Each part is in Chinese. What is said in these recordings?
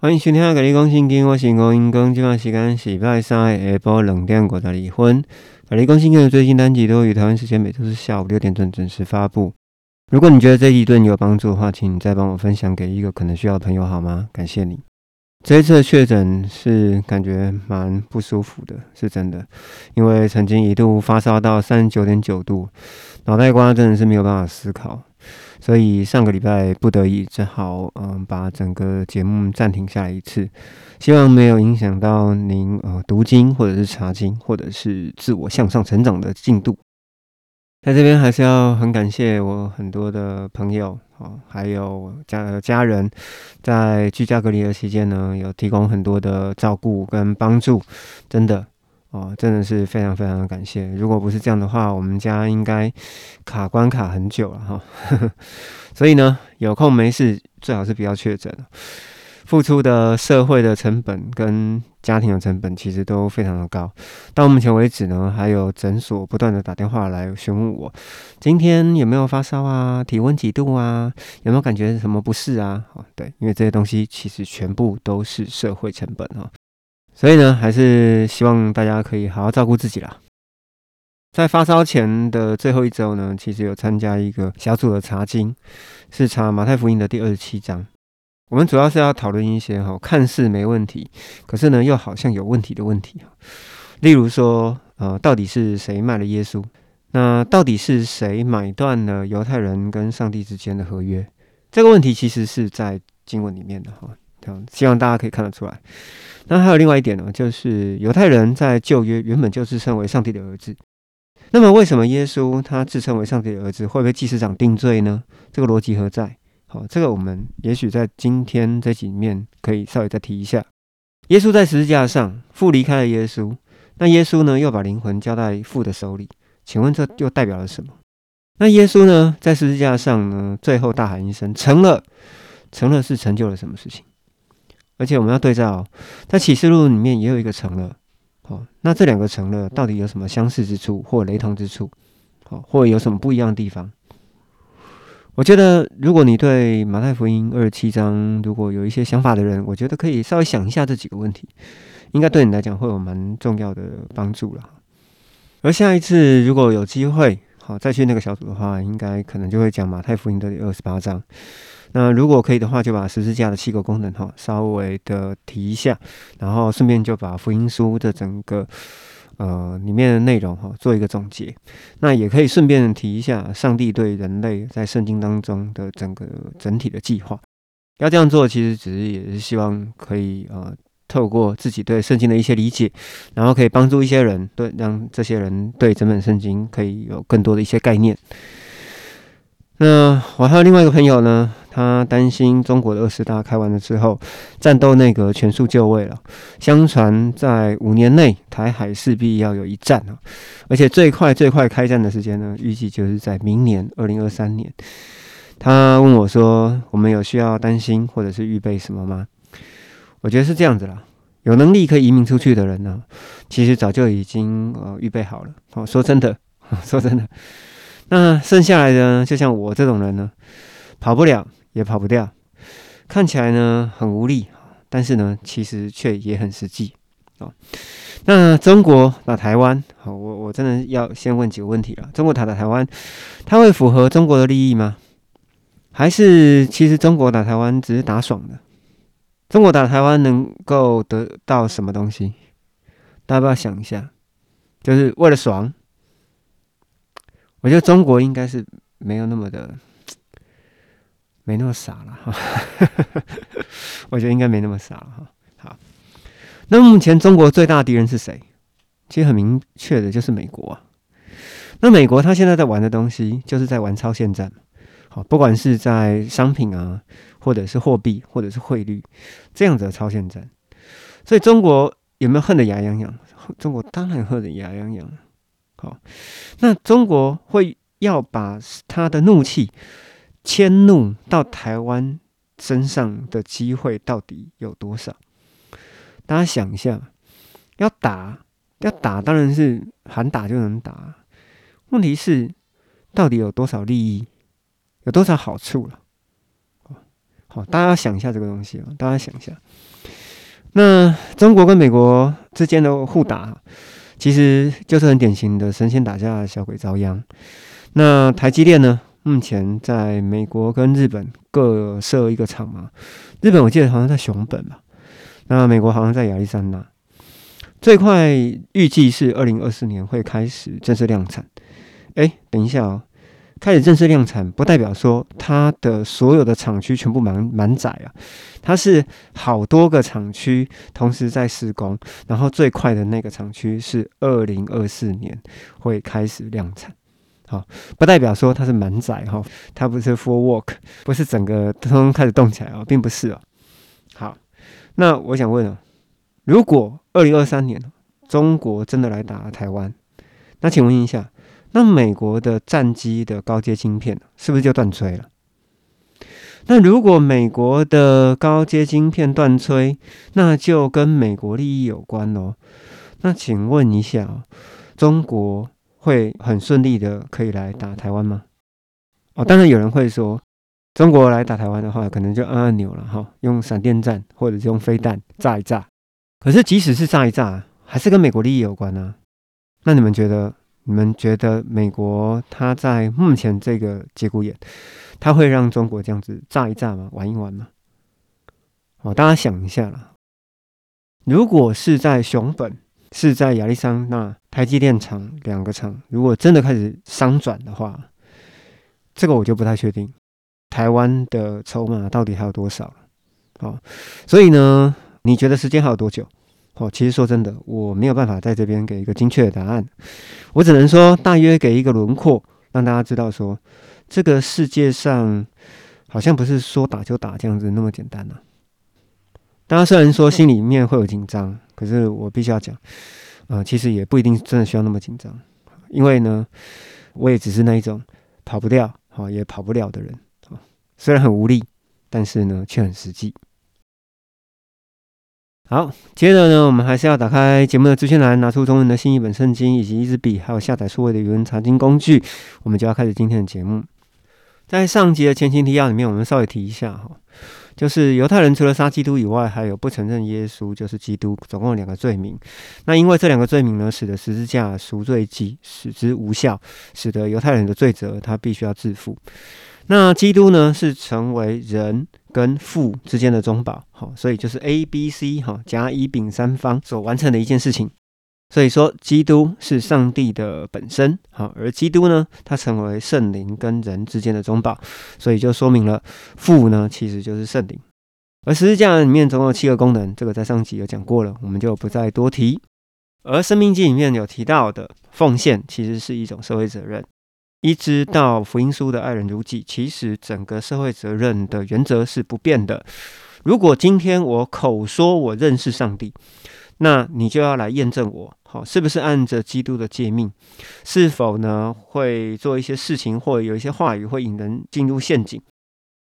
欢迎收听《甲你讲圣经》，我是吴英公。今晚时间是礼拜三下晡两点五十二分。甲你讲圣经的最新单集都于台湾时间每周四下午六点钟准时发布。如果你觉得这一对你有帮助的话，请你再帮我分享给一个可能需要的朋友好吗？感谢你。这一次的确诊是感觉蛮不舒服的，是真的，因为曾经一度发烧到三十九点九度，脑袋瓜真的是没有办法思考。所以上个礼拜不得已只好嗯把整个节目暂停下来一次，希望没有影响到您呃读经或者是查经或者是自我向上成长的进度。在这边还是要很感谢我很多的朋友啊，还有家家人，在居家隔离的期间呢，有提供很多的照顾跟帮助，真的。哦，真的是非常非常的感谢。如果不是这样的话，我们家应该卡关卡很久了哈。所以呢，有空没事最好是不要确诊付出的社会的成本跟家庭的成本其实都非常的高。到目前为止呢，还有诊所不断的打电话来询问我，今天有没有发烧啊？体温几度啊？有没有感觉什么不适啊？哦，对，因为这些东西其实全部都是社会成本哈。所以呢，还是希望大家可以好好照顾自己啦。在发烧前的最后一周呢，其实有参加一个小组的查经，是查马太福音的第二十七章。我们主要是要讨论一些哈，看似没问题，可是呢又好像有问题的问题例如说，呃，到底是谁卖了耶稣？那到底是谁买断了犹太人跟上帝之间的合约？这个问题其实是在经文里面的哈。希望大家可以看得出来。那还有另外一点呢，就是犹太人在旧约原本就自称为上帝的儿子。那么为什么耶稣他自称为上帝的儿子，会被祭司长定罪呢？这个逻辑何在？好，这个我们也许在今天这几面可以稍微再提一下。耶稣在十字架上，父离开了耶稣，那耶稣呢又把灵魂交在父的手里。请问这又代表了什么？那耶稣呢在十字架上呢，最后大喊一声：“成了！”成了是成就了什么事情？而且我们要对照，在启示录里面也有一个成了，好，那这两个成了到底有什么相似之处或雷同之处？好，或有什么不一样的地方？我觉得，如果你对马太福音二十七章如果有一些想法的人，我觉得可以稍微想一下这几个问题，应该对你来讲会有蛮重要的帮助了。而下一次如果有机会，好再去那个小组的话，应该可能就会讲马太福音的二十八章。那如果可以的话，就把十字架的七个功能哈稍微的提一下，然后顺便就把福音书的整个呃里面的内容哈做一个总结。那也可以顺便提一下上帝对人类在圣经当中的整个整体的计划。要这样做，其实只是也是希望可以呃透过自己对圣经的一些理解，然后可以帮助一些人，对让这些人对整本圣经可以有更多的一些概念。那我还有另外一个朋友呢。他担心中国的二十大开完了之后，战斗内阁全数就位了。相传在五年内，台海势必要有一战啊！而且最快最快开战的时间呢，预计就是在明年二零二三年。他问我说：“我们有需要担心或者是预备什么吗？”我觉得是这样子啦，有能力可以移民出去的人呢，其实早就已经呃预备好了。哦，说真的，说真的，那剩下来的就像我这种人呢，跑不了。也跑不掉，看起来呢很无力，但是呢其实却也很实际哦。那中国打台湾，好，我我真的要先问几个问题了。中国打打台湾，它会符合中国的利益吗？还是其实中国打台湾只是打爽的？中国打台湾能够得到什么东西？大家不要想一下，就是为了爽？我觉得中国应该是没有那么的。没那么傻了哈，我觉得应该没那么傻了哈。好，那目前中国最大的敌人是谁？其实很明确的，就是美国啊。那美国他现在在玩的东西，就是在玩超限战。好，不管是在商品啊，或者是货币，或者是汇率，这样子的超限战。所以中国有没有恨得牙痒痒？中国当然恨得牙痒痒。好，那中国会要把他的怒气。迁怒到台湾身上的机会到底有多少？大家想一下，要打要打，当然是喊打就能打。问题是，到底有多少利益，有多少好处了？好，大家想一下这个东西啊，大家想一下。那中国跟美国之间的互打，其实就是很典型的神仙打架，小鬼遭殃。那台积电呢，目前在美国跟日本各设一个厂嘛。日本我记得好像在熊本吧，那美国好像在亚利桑那。最快预计是二零二四年会开始正式量产。哎，等一下哦。开始正式量产，不代表说它的所有的厂区全部满满载啊，它是好多个厂区同时在施工，然后最快的那个厂区是二零二四年会开始量产，好，不代表说它是满载哈，它不是 full work，不是整个通通开始动起来哦，并不是哦。好，那我想问哦，如果二零二三年中国真的来打台湾，那请问一下。那美国的战机的高阶晶片是不是就断炊了？那如果美国的高阶晶片断炊，那就跟美国利益有关哦。那请问一下，中国会很顺利的可以来打台湾吗？哦，当然有人会说，中国来打台湾的话，可能就按按钮了哈，用闪电战或者是用飞弹炸一炸。可是即使是炸一炸，还是跟美国利益有关呢？那你们觉得？你们觉得美国它在目前这个节骨眼，它会让中国这样子炸一炸吗？玩一玩吗？哦，大家想一下啦。如果是在熊本，是在亚利桑那台积电厂两个厂，如果真的开始商转的话，这个我就不太确定。台湾的筹码到底还有多少了？好，所以呢，你觉得时间还有多久？哦，其实说真的，我没有办法在这边给一个精确的答案，我只能说大约给一个轮廓，让大家知道说，这个世界上好像不是说打就打这样子那么简单呐。大家虽然说心里面会有紧张，可是我必须要讲，呃，其实也不一定真的需要那么紧张，因为呢，我也只是那一种跑不掉，好也跑不了的人，啊，虽然很无力，但是呢却很实际。好，接着呢，我们还是要打开节目的资讯栏，拿出中文的新译本圣经以及一支笔，还有下载数位的语文查经工具，我们就要开始今天的节目。在上集的前情提要里面，我们稍微提一下哈，就是犹太人除了杀基督以外，还有不承认耶稣就是基督，总共两个罪名。那因为这两个罪名呢，使得十字架赎罪祭使之无效，使得犹太人的罪责他必须要自负。那基督呢，是成为人跟父之间的中保，好，所以就是 A、B、C 哈，甲、乙、丙三方所完成的一件事情。所以说，基督是上帝的本身，好，而基督呢，他成为圣灵跟人之间的中保，所以就说明了父呢，其实就是圣灵。而十字架里面总有七个功能，这个在上集有讲过了，我们就不再多提。而生命记里面有提到的奉献，其实是一种社会责任。一直到福音书的爱人如己，其实整个社会责任的原则是不变的。如果今天我口说我认识上帝，那你就要来验证我，好，是不是按着基督的诫命？是否呢会做一些事情，或有一些话语会引人进入陷阱？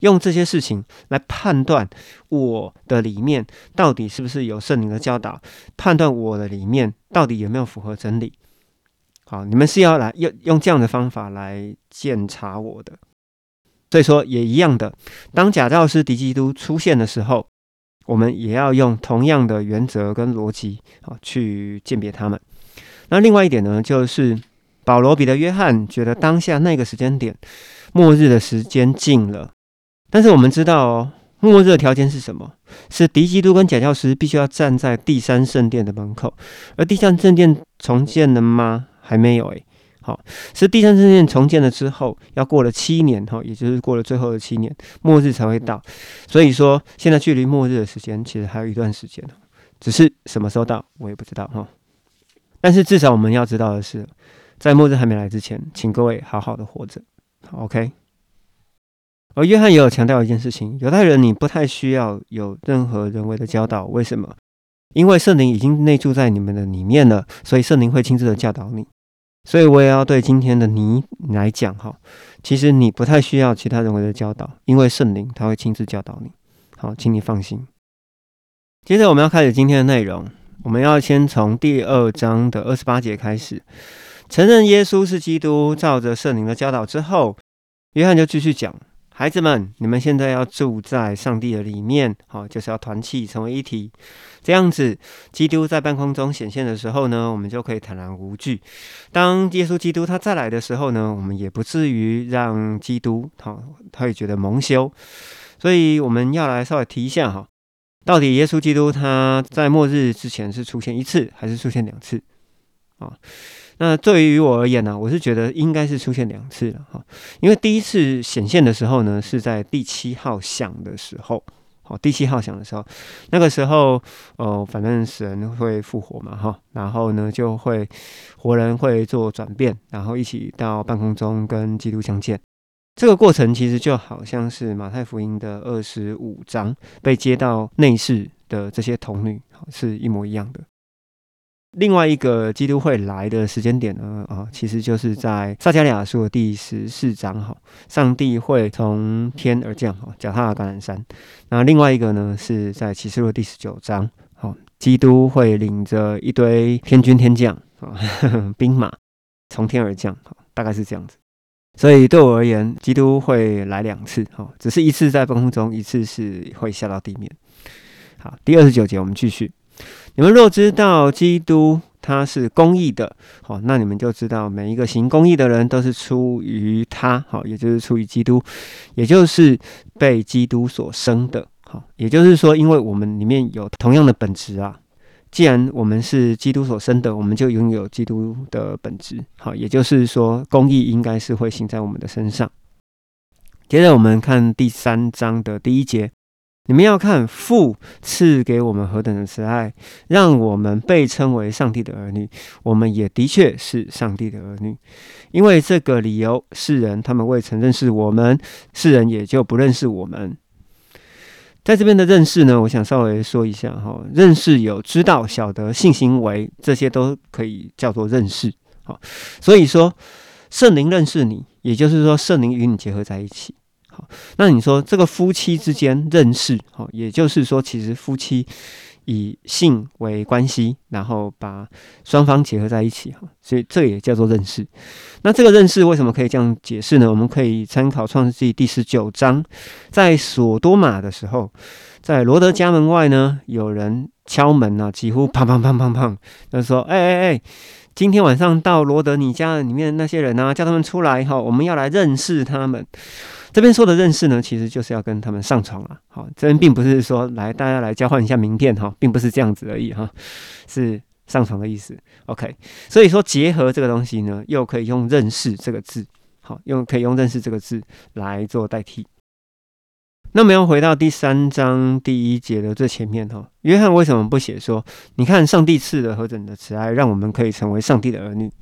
用这些事情来判断我的里面到底是不是有圣灵的教导，判断我的里面到底有没有符合真理。好，你们是要来用用这样的方法来检查我的，所以说也一样的。当假教师敌基督出现的时候，我们也要用同样的原则跟逻辑啊去鉴别他们。那另外一点呢，就是保罗、彼得、约翰觉得当下那个时间点，末日的时间近了。但是我们知道哦，末日的条件是什么？是敌基督跟假教师必须要站在第三圣殿的门口，而第三圣殿重建了吗？还没有诶。好，是第三次世界重建了之后，要过了七年哈，也就是过了最后的七年，末日才会到。所以说，现在距离末日的时间其实还有一段时间只是什么时候到，我也不知道哈。但是至少我们要知道的是，在末日还没来之前，请各位好好的活着，OK。而约翰也有强调一件事情：犹太人你不太需要有任何人为的教导，为什么？因为圣灵已经内住在你们的里面了，所以圣灵会亲自的教导你。所以我也要对今天的你来讲哈，其实你不太需要其他人为的教导，因为圣灵他会亲自教导你。好，请你放心。接着我们要开始今天的内容，我们要先从第二章的二十八节开始，承认耶稣是基督，照着圣灵的教导之后，约翰就继续讲。孩子们，你们现在要住在上帝的里面，好，就是要团契成为一体。这样子，基督在半空中显现的时候呢，我们就可以坦然无惧。当耶稣基督他再来的时候呢，我们也不至于让基督好，他会觉得蒙羞。所以我们要来稍微提一下哈，到底耶稣基督他在末日之前是出现一次还是出现两次啊？那对于我而言呢，我是觉得应该是出现两次了哈，因为第一次显现的时候呢，是在第七号响的时候，好，第七号响的时候，那个时候，哦，反正死人会复活嘛哈，然后呢就会活人会做转变，然后一起到半空中跟基督相见，这个过程其实就好像是马太福音的二十五章被接到内室的这些童女，是一模一样的。另外一个基督会来的时间点呢，啊，其实就是在撒加利亚书的第十四章哈，上帝会从天而降哈，脚踏橄榄山。那另外一个呢，是在启示录第十九章，好，基督会领着一堆天军天将啊，兵马从天而降，好，大概是这样子。所以对我而言，基督会来两次，哈，只是一次在半空中，一次是会下到地面。好，第二十九节我们继续。你们若知道基督他是公义的，好，那你们就知道每一个行公义的人都是出于他，好，也就是出于基督，也就是被基督所生的，好，也就是说，因为我们里面有同样的本质啊，既然我们是基督所生的，我们就拥有基督的本质，好，也就是说，公义应该是会行在我们的身上。接着我们看第三章的第一节。你们要看父赐给我们何等的慈爱，让我们被称为上帝的儿女。我们也的确是上帝的儿女，因为这个理由，世人他们未曾认识我们，世人也就不认识我们。在这边的认识呢，我想稍微说一下哈，认识有知道、晓得、性行为，这些都可以叫做认识。好，所以说圣灵认识你，也就是说圣灵与你结合在一起。那你说这个夫妻之间认识，好，也就是说，其实夫妻以性为关系，然后把双方结合在一起，哈，所以这也叫做认识。那这个认识为什么可以这样解释呢？我们可以参考创世纪第十九章，在索多玛的时候，在罗德家门外呢，有人敲门啊，几乎砰砰砰砰砰，就说：“哎哎哎，今天晚上到罗德你家里面那些人啊，叫他们出来哈，我们要来认识他们。”这边说的认识呢，其实就是要跟他们上床了。好，这边并不是说来大家来交换一下名片哈，并不是这样子而已哈，是上床的意思。OK，所以说结合这个东西呢，又可以用认识这个字，好，用可以用认识这个字来做代替。那么要回到第三章第一节的最前面哈，约翰为什么不写说，你看上帝赐的何等的慈爱，让我们可以成为上帝的儿女？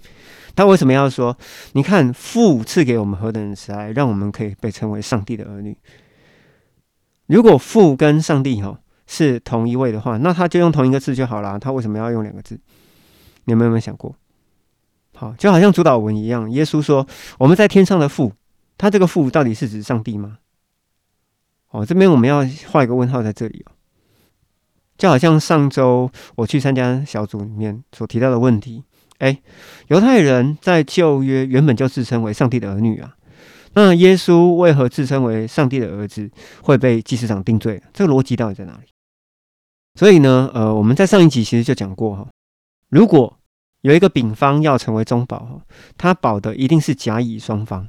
他为什么要说？你看父赐给我们何等的慈爱，让我们可以被称为上帝的儿女。如果父跟上帝哈是同一位的话，那他就用同一个字就好了。他为什么要用两个字？你们有没有想过？好，就好像主导文一样，耶稣说我们在天上的父，他这个父到底是指上帝吗？哦，这边我们要画一个问号在这里哦。就好像上周我去参加小组里面所提到的问题。哎，犹太人在旧约原本就自称为上帝的儿女啊。那耶稣为何自称为上帝的儿子会被祭司长定罪？这个逻辑到底在哪里？所以呢，呃，我们在上一集其实就讲过哈，如果有一个丙方要成为中保哈，他保的一定是甲乙双方。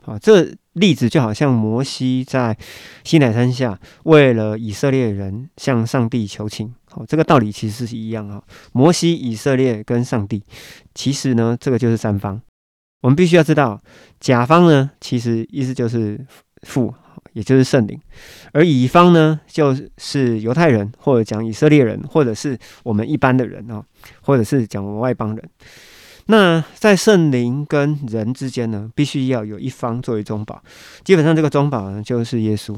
好，这例子就好像摩西在西乃山下为了以色列人向上帝求情。好，这个道理其实是一样啊。摩西、以色列跟上帝，其实呢，这个就是三方。我们必须要知道，甲方呢，其实意思就是父，也就是圣灵；而乙方呢，就是犹太人，或者讲以色列人，或者是我们一般的人啊，或者是讲外邦人。那在圣灵跟人之间呢，必须要有一方作为中保。基本上，这个中保呢，就是耶稣。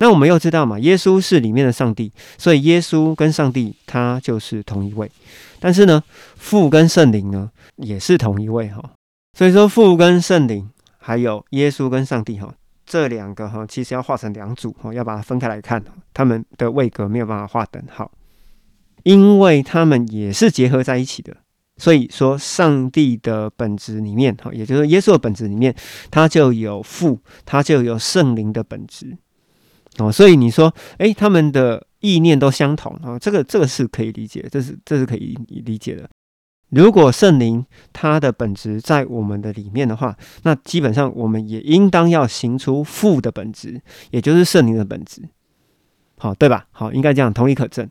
那我们又知道嘛，耶稣是里面的上帝，所以耶稣跟上帝他就是同一位。但是呢，父跟圣灵呢也是同一位哈。所以说，父跟圣灵还有耶稣跟上帝哈，这两个哈其实要画成两组哈，要把它分开来看，他们的位格没有办法画等号，因为他们也是结合在一起的。所以说，上帝的本质里面，哈，也就是耶稣的本质里面，它就有父，它就有圣灵的本质。哦，所以你说，诶，他们的意念都相同啊，这个这个是可以理解，这是这是可以理解的。如果圣灵它的本质在我们的里面的话，那基本上我们也应当要行出父的本质，也就是圣灵的本质。好，对吧？好，应该这样，同理可证。